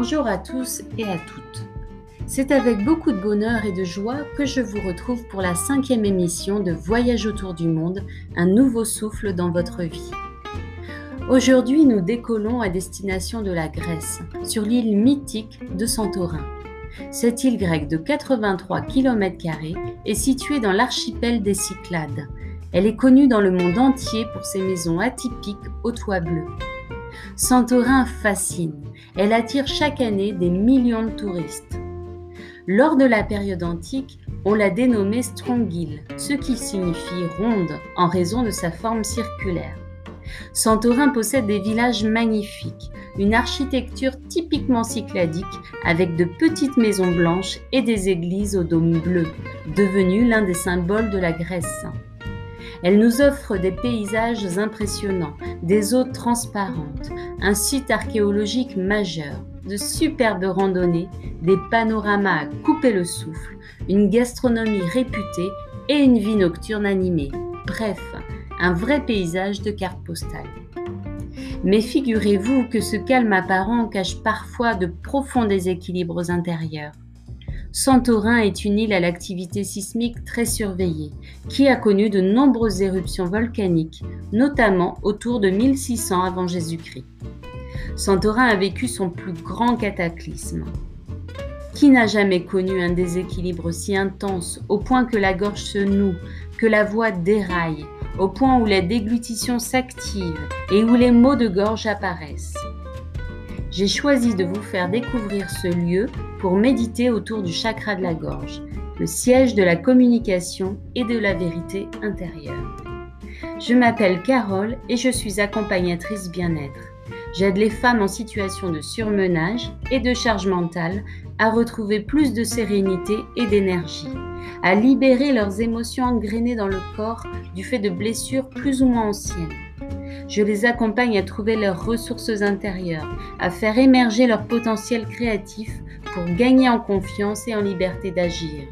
Bonjour à tous et à toutes. C'est avec beaucoup de bonheur et de joie que je vous retrouve pour la cinquième émission de Voyage autour du monde, un nouveau souffle dans votre vie. Aujourd'hui, nous décollons à destination de la Grèce, sur l'île mythique de Santorin. Cette île grecque de 83 km est située dans l'archipel des Cyclades. Elle est connue dans le monde entier pour ses maisons atypiques aux toits bleus. Santorin fascine. Elle attire chaque année des millions de touristes. Lors de la période antique, on l'a dénommée Strongyle, ce qui signifie ronde en raison de sa forme circulaire. Santorin possède des villages magnifiques, une architecture typiquement cycladique avec de petites maisons blanches et des églises au dôme bleu, devenues l'un des symboles de la Grèce. Elle nous offre des paysages impressionnants, des eaux transparentes, un site archéologique majeur, de superbes randonnées, des panoramas à couper le souffle, une gastronomie réputée et une vie nocturne animée. Bref, un vrai paysage de carte postale. Mais figurez-vous que ce calme apparent cache parfois de profonds déséquilibres intérieurs. Santorin est une île à l'activité sismique très surveillée, qui a connu de nombreuses éruptions volcaniques, notamment autour de 1600 avant Jésus-Christ. Santorin a vécu son plus grand cataclysme. Qui n'a jamais connu un déséquilibre si intense au point que la gorge se noue, que la voix déraille, au point où la déglutition s'active et où les maux de gorge apparaissent? J'ai choisi de vous faire découvrir ce lieu pour méditer autour du chakra de la gorge, le siège de la communication et de la vérité intérieure. Je m'appelle Carole et je suis accompagnatrice bien-être. J'aide les femmes en situation de surmenage et de charge mentale à retrouver plus de sérénité et d'énergie, à libérer leurs émotions engrainées dans le corps du fait de blessures plus ou moins anciennes je les accompagne à trouver leurs ressources intérieures, à faire émerger leur potentiel créatif pour gagner en confiance et en liberté d'agir.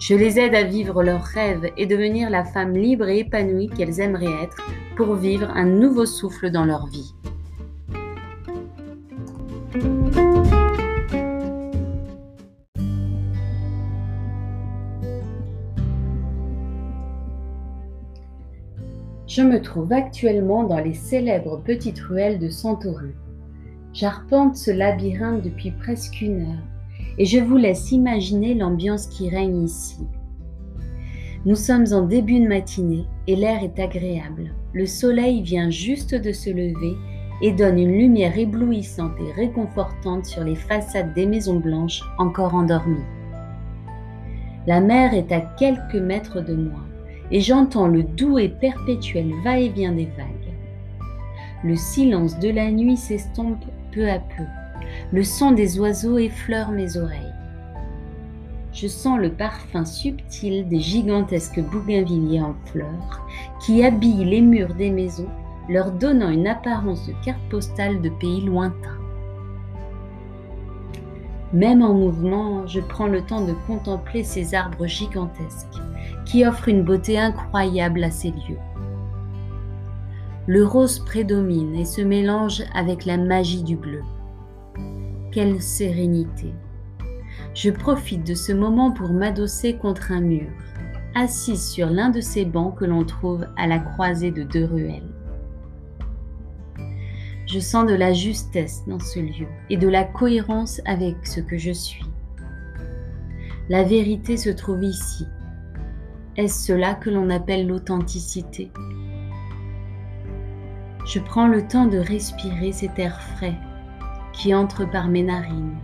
Je les aide à vivre leurs rêves et devenir la femme libre et épanouie qu'elles aimeraient être pour vivre un nouveau souffle dans leur vie. Je me trouve actuellement dans les célèbres petites ruelles de Santorin. J'arpente ce labyrinthe depuis presque une heure et je vous laisse imaginer l'ambiance qui règne ici. Nous sommes en début de matinée et l'air est agréable. Le soleil vient juste de se lever et donne une lumière éblouissante et réconfortante sur les façades des maisons blanches encore endormies. La mer est à quelques mètres de moi et j'entends le doux et perpétuel va-et-vient des vagues. Le silence de la nuit s'estompe peu à peu. Le son des oiseaux effleure mes oreilles. Je sens le parfum subtil des gigantesques bougainvilliers en fleurs qui habillent les murs des maisons, leur donnant une apparence de carte postale de pays lointains. Même en mouvement, je prends le temps de contempler ces arbres gigantesques qui offrent une beauté incroyable à ces lieux. Le rose prédomine et se mélange avec la magie du bleu. Quelle sérénité. Je profite de ce moment pour m'adosser contre un mur, assise sur l'un de ces bancs que l'on trouve à la croisée de deux ruelles. Je sens de la justesse dans ce lieu et de la cohérence avec ce que je suis. La vérité se trouve ici. Est-ce cela que l'on appelle l'authenticité? Je prends le temps de respirer cet air frais qui entre par mes narines,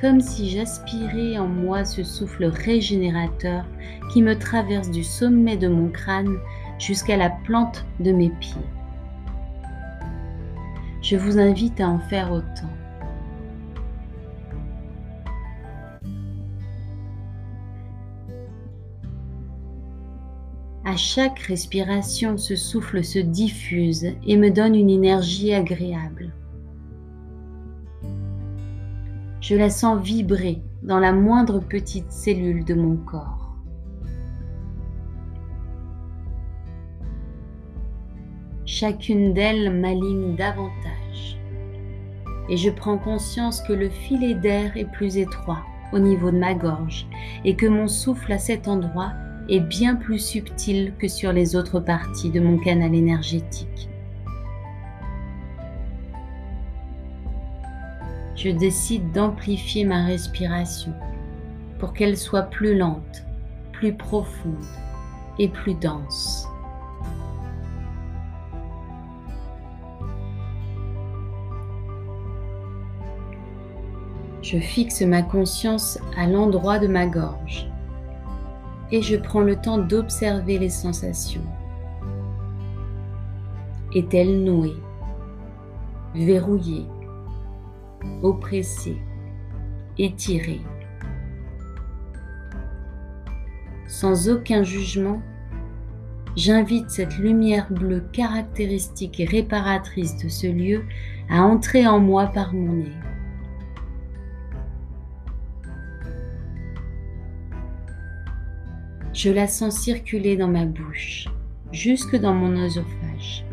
comme si j'aspirais en moi ce souffle régénérateur qui me traverse du sommet de mon crâne jusqu'à la plante de mes pieds. Je vous invite à en faire autant. À chaque respiration, ce souffle se diffuse et me donne une énergie agréable. Je la sens vibrer dans la moindre petite cellule de mon corps. Chacune d'elles m'aligne davantage et je prends conscience que le filet d'air est plus étroit au niveau de ma gorge et que mon souffle à cet endroit est bien plus subtil que sur les autres parties de mon canal énergétique. Je décide d'amplifier ma respiration pour qu'elle soit plus lente, plus profonde et plus dense. Je fixe ma conscience à l'endroit de ma gorge et je prends le temps d'observer les sensations. Est-elle nouée, verrouillée, oppressée, étirée? Sans aucun jugement, j'invite cette lumière bleue caractéristique et réparatrice de ce lieu à entrer en moi par mon nez. Je la sens circuler dans ma bouche, jusque dans mon œsophage.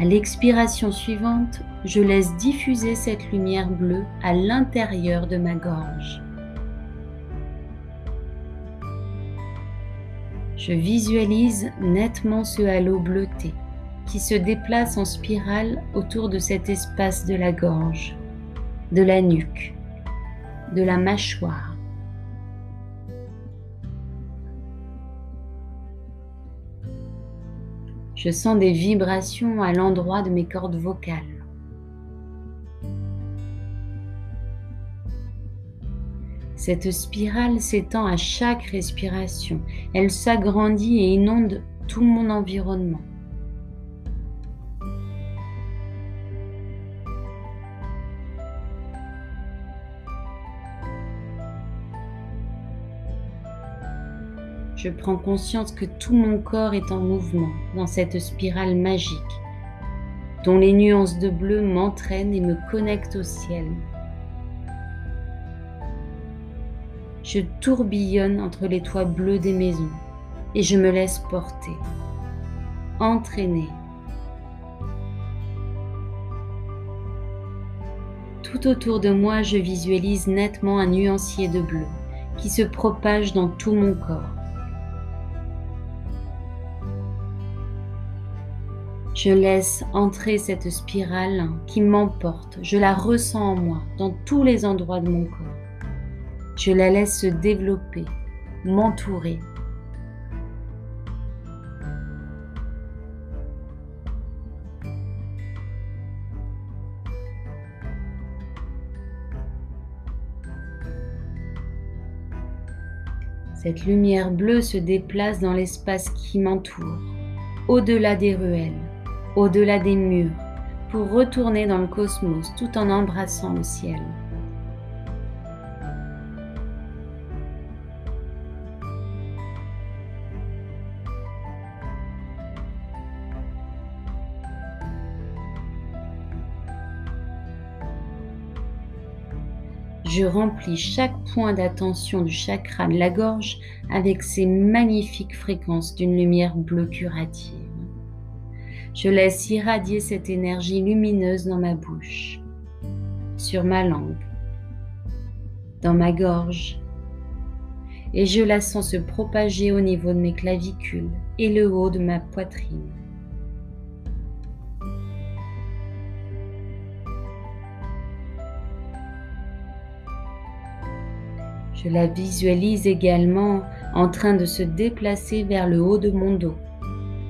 À l'expiration suivante, je laisse diffuser cette lumière bleue à l'intérieur de ma gorge. Je visualise nettement ce halo bleuté qui se déplace en spirale autour de cet espace de la gorge, de la nuque, de la mâchoire Je sens des vibrations à l'endroit de mes cordes vocales. Cette spirale s'étend à chaque respiration. Elle s'agrandit et inonde tout mon environnement. Je prends conscience que tout mon corps est en mouvement dans cette spirale magique, dont les nuances de bleu m'entraînent et me connectent au ciel. Je tourbillonne entre les toits bleus des maisons et je me laisse porter, entraîner. Tout autour de moi, je visualise nettement un nuancier de bleu qui se propage dans tout mon corps. Je laisse entrer cette spirale qui m'emporte. Je la ressens en moi, dans tous les endroits de mon corps. Je la laisse se développer, m'entourer. Cette lumière bleue se déplace dans l'espace qui m'entoure, au-delà des ruelles au-delà des murs, pour retourner dans le cosmos tout en embrassant le ciel. Je remplis chaque point d'attention du chakra de la gorge avec ces magnifiques fréquences d'une lumière bleue curative. Je laisse irradier cette énergie lumineuse dans ma bouche, sur ma langue, dans ma gorge, et je la sens se propager au niveau de mes clavicules et le haut de ma poitrine. Je la visualise également en train de se déplacer vers le haut de mon dos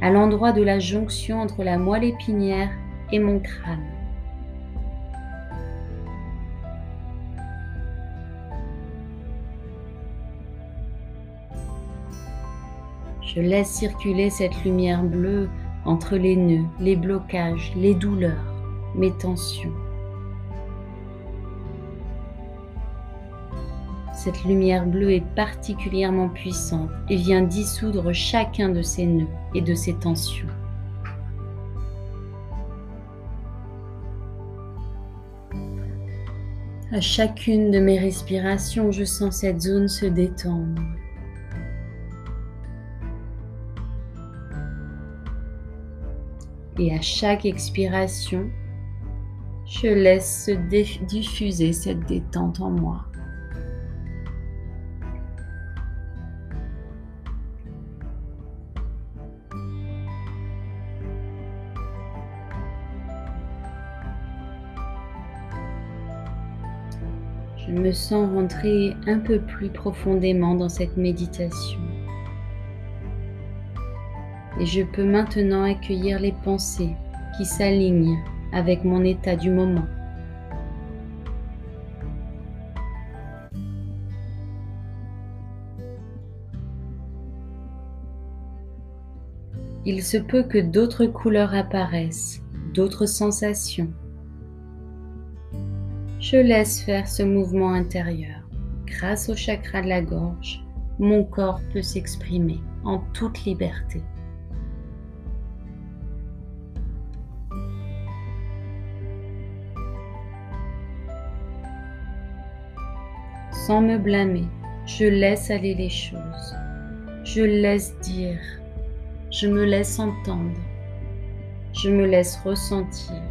à l'endroit de la jonction entre la moelle épinière et mon crâne. Je laisse circuler cette lumière bleue entre les nœuds, les blocages, les douleurs, mes tensions. Cette lumière bleue est particulièrement puissante et vient dissoudre chacun de ces nœuds et de ces tensions. À chacune de mes respirations, je sens cette zone se détendre. Et à chaque expiration, Je laisse se diffuser cette détente en moi. Me sens rentrer un peu plus profondément dans cette méditation. Et je peux maintenant accueillir les pensées qui s'alignent avec mon état du moment. Il se peut que d'autres couleurs apparaissent, d'autres sensations. Je laisse faire ce mouvement intérieur. Grâce au chakra de la gorge, mon corps peut s'exprimer en toute liberté. Sans me blâmer, je laisse aller les choses. Je laisse dire. Je me laisse entendre. Je me laisse ressentir.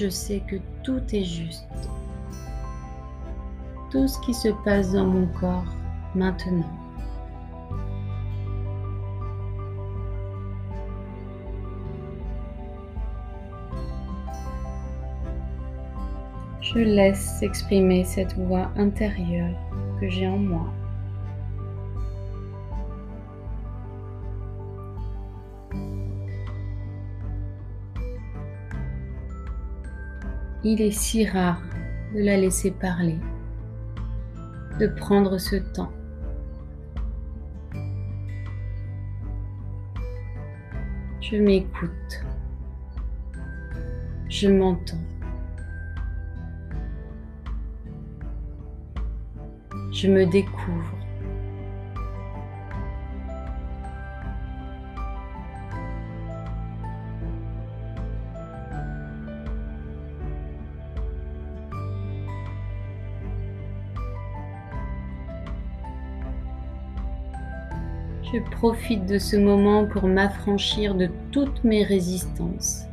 Je sais que tout est juste. Tout ce qui se passe dans mon corps maintenant. Je laisse s'exprimer cette voix intérieure que j'ai en moi. Il est si rare de la laisser parler, de prendre ce temps. Je m'écoute. Je m'entends. Je me découvre. Je profite de ce moment pour m'affranchir de toutes mes résistances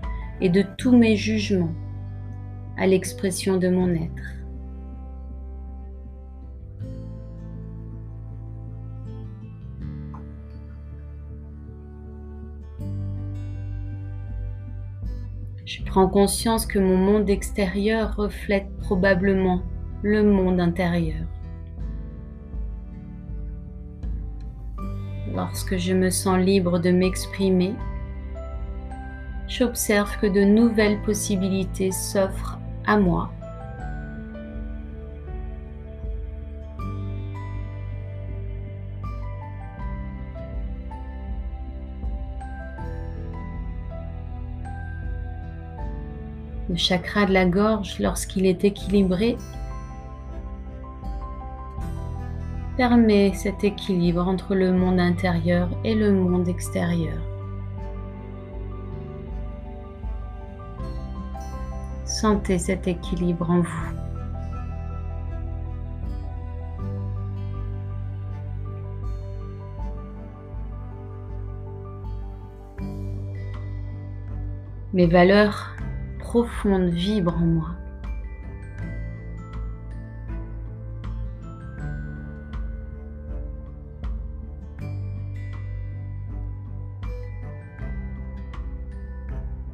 et de tous mes jugements à l'expression de mon être. Je prends conscience que mon monde extérieur reflète probablement le monde intérieur. Lorsque je me sens libre de m'exprimer, j'observe que de nouvelles possibilités s'offrent à moi. Le chakra de la gorge, lorsqu'il est équilibré, permet cet équilibre entre le monde intérieur et le monde extérieur. Sentez cet équilibre en vous. Mes valeurs profondes vibrent en moi.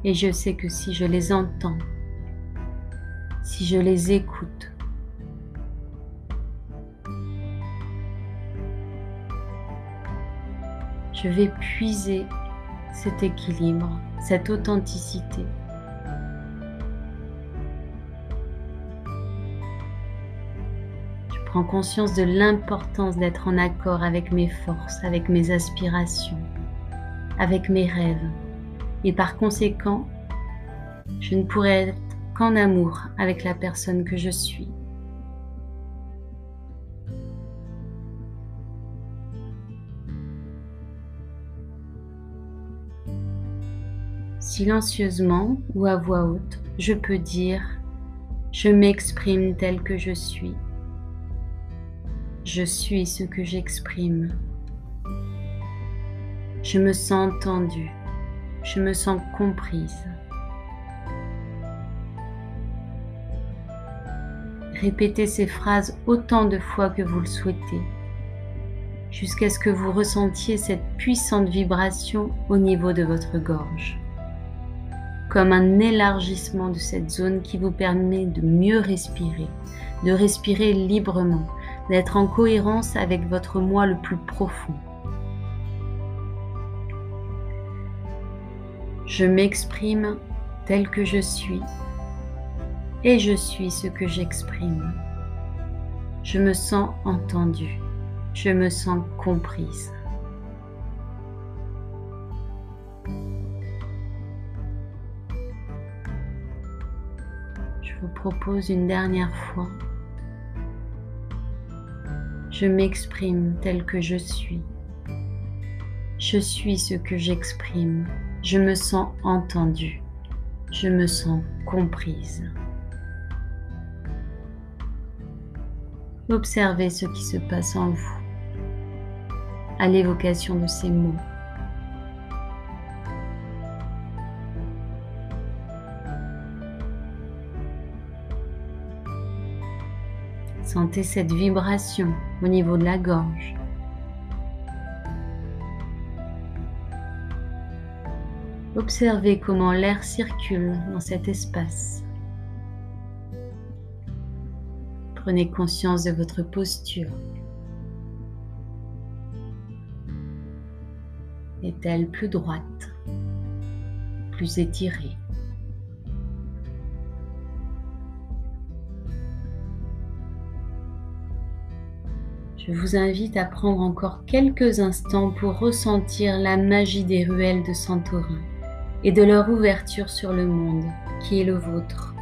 Et je sais que si je les entends, si je les écoute, je vais puiser cet équilibre, cette authenticité. Je prends conscience de l'importance d'être en accord avec mes forces, avec mes aspirations, avec mes rêves et par conséquent, je ne pourrai être qu'en amour avec la personne que je suis. Silencieusement ou à voix haute, je peux dire ⁇ Je m'exprime tel que je suis. Je suis ce que j'exprime. Je me sens entendue. Je me sens comprise. Répétez ces phrases autant de fois que vous le souhaitez, jusqu'à ce que vous ressentiez cette puissante vibration au niveau de votre gorge, comme un élargissement de cette zone qui vous permet de mieux respirer, de respirer librement, d'être en cohérence avec votre moi le plus profond. Je m'exprime tel que je suis et je suis ce que j'exprime. Je me sens entendue, je me sens comprise. Je vous propose une dernière fois. Je m'exprime tel que je suis. Je suis ce que j'exprime. Je me sens entendue. Je me sens comprise. Observez ce qui se passe en vous à l'évocation de ces mots. Sentez cette vibration au niveau de la gorge. Observez comment l'air circule dans cet espace. Prenez conscience de votre posture. Est-elle plus droite, plus étirée? Je vous invite à prendre encore quelques instants pour ressentir la magie des ruelles de Santorin et de leur ouverture sur le monde qui est le vôtre.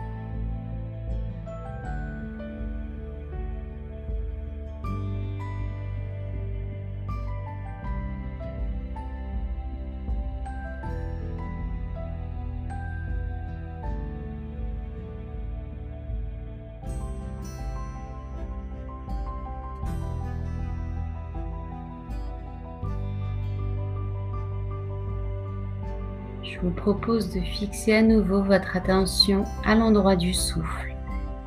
Propose de fixer à nouveau votre attention à l'endroit du souffle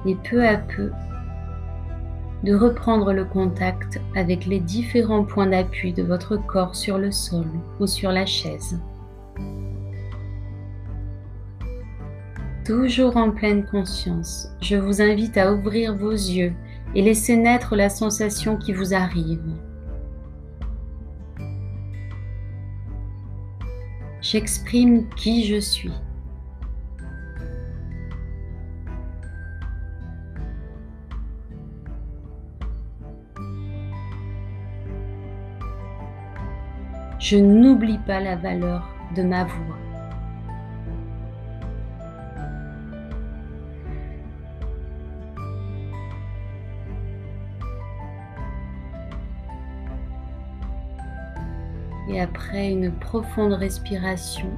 et peu à peu de reprendre le contact avec les différents points d'appui de votre corps sur le sol ou sur la chaise. Toujours en pleine conscience, je vous invite à ouvrir vos yeux et laisser naître la sensation qui vous arrive. J'exprime qui je suis. Je n'oublie pas la valeur de ma voix. Et après une profonde respiration,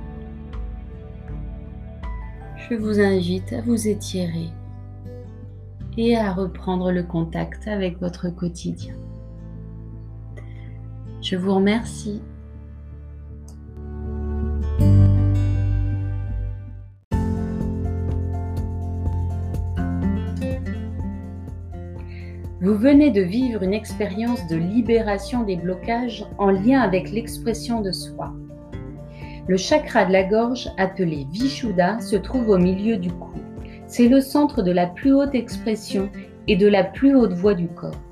je vous invite à vous étirer et à reprendre le contact avec votre quotidien. Je vous remercie Vous venez de vivre une expérience de libération des blocages en lien avec l'expression de soi. Le chakra de la gorge, appelé Vishuddha, se trouve au milieu du cou. C'est le centre de la plus haute expression et de la plus haute voix du corps.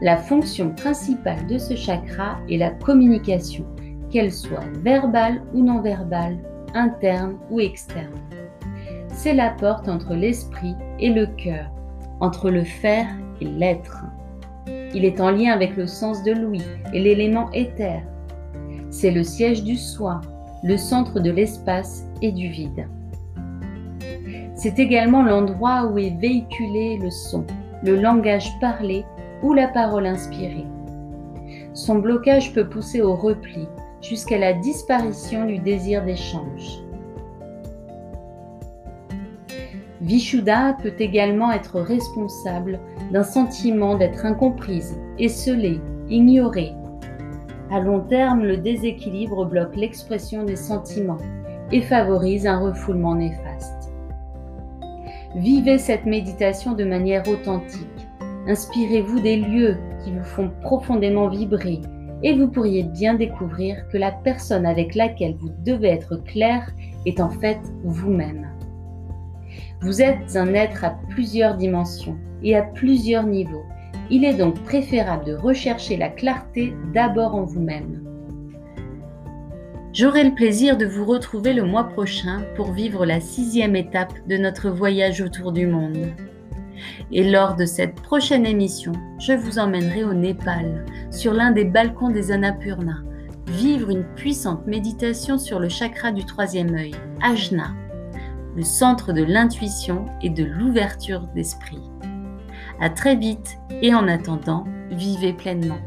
La fonction principale de ce chakra est la communication, qu'elle soit verbale ou non verbale, interne ou externe. C'est la porte entre l'esprit et le cœur, entre le faire l'être. Il est en lien avec le sens de l'ouïe et l'élément éther. C'est le siège du soi, le centre de l'espace et du vide. C'est également l'endroit où est véhiculé le son, le langage parlé ou la parole inspirée. Son blocage peut pousser au repli jusqu'à la disparition du désir d'échange. Vishuddha peut également être responsable d'un sentiment d'être incomprise, esselée, ignorée. À long terme, le déséquilibre bloque l'expression des sentiments et favorise un refoulement néfaste. Vivez cette méditation de manière authentique. Inspirez-vous des lieux qui vous font profondément vibrer et vous pourriez bien découvrir que la personne avec laquelle vous devez être clair est en fait vous-même. Vous êtes un être à plusieurs dimensions et à plusieurs niveaux. Il est donc préférable de rechercher la clarté d'abord en vous-même. J'aurai le plaisir de vous retrouver le mois prochain pour vivre la sixième étape de notre voyage autour du monde. Et lors de cette prochaine émission, je vous emmènerai au Népal, sur l'un des balcons des Annapurna, vivre une puissante méditation sur le chakra du troisième œil, Ajna, le centre de l'intuition et de l'ouverture d'esprit. À très vite et en attendant, vivez pleinement.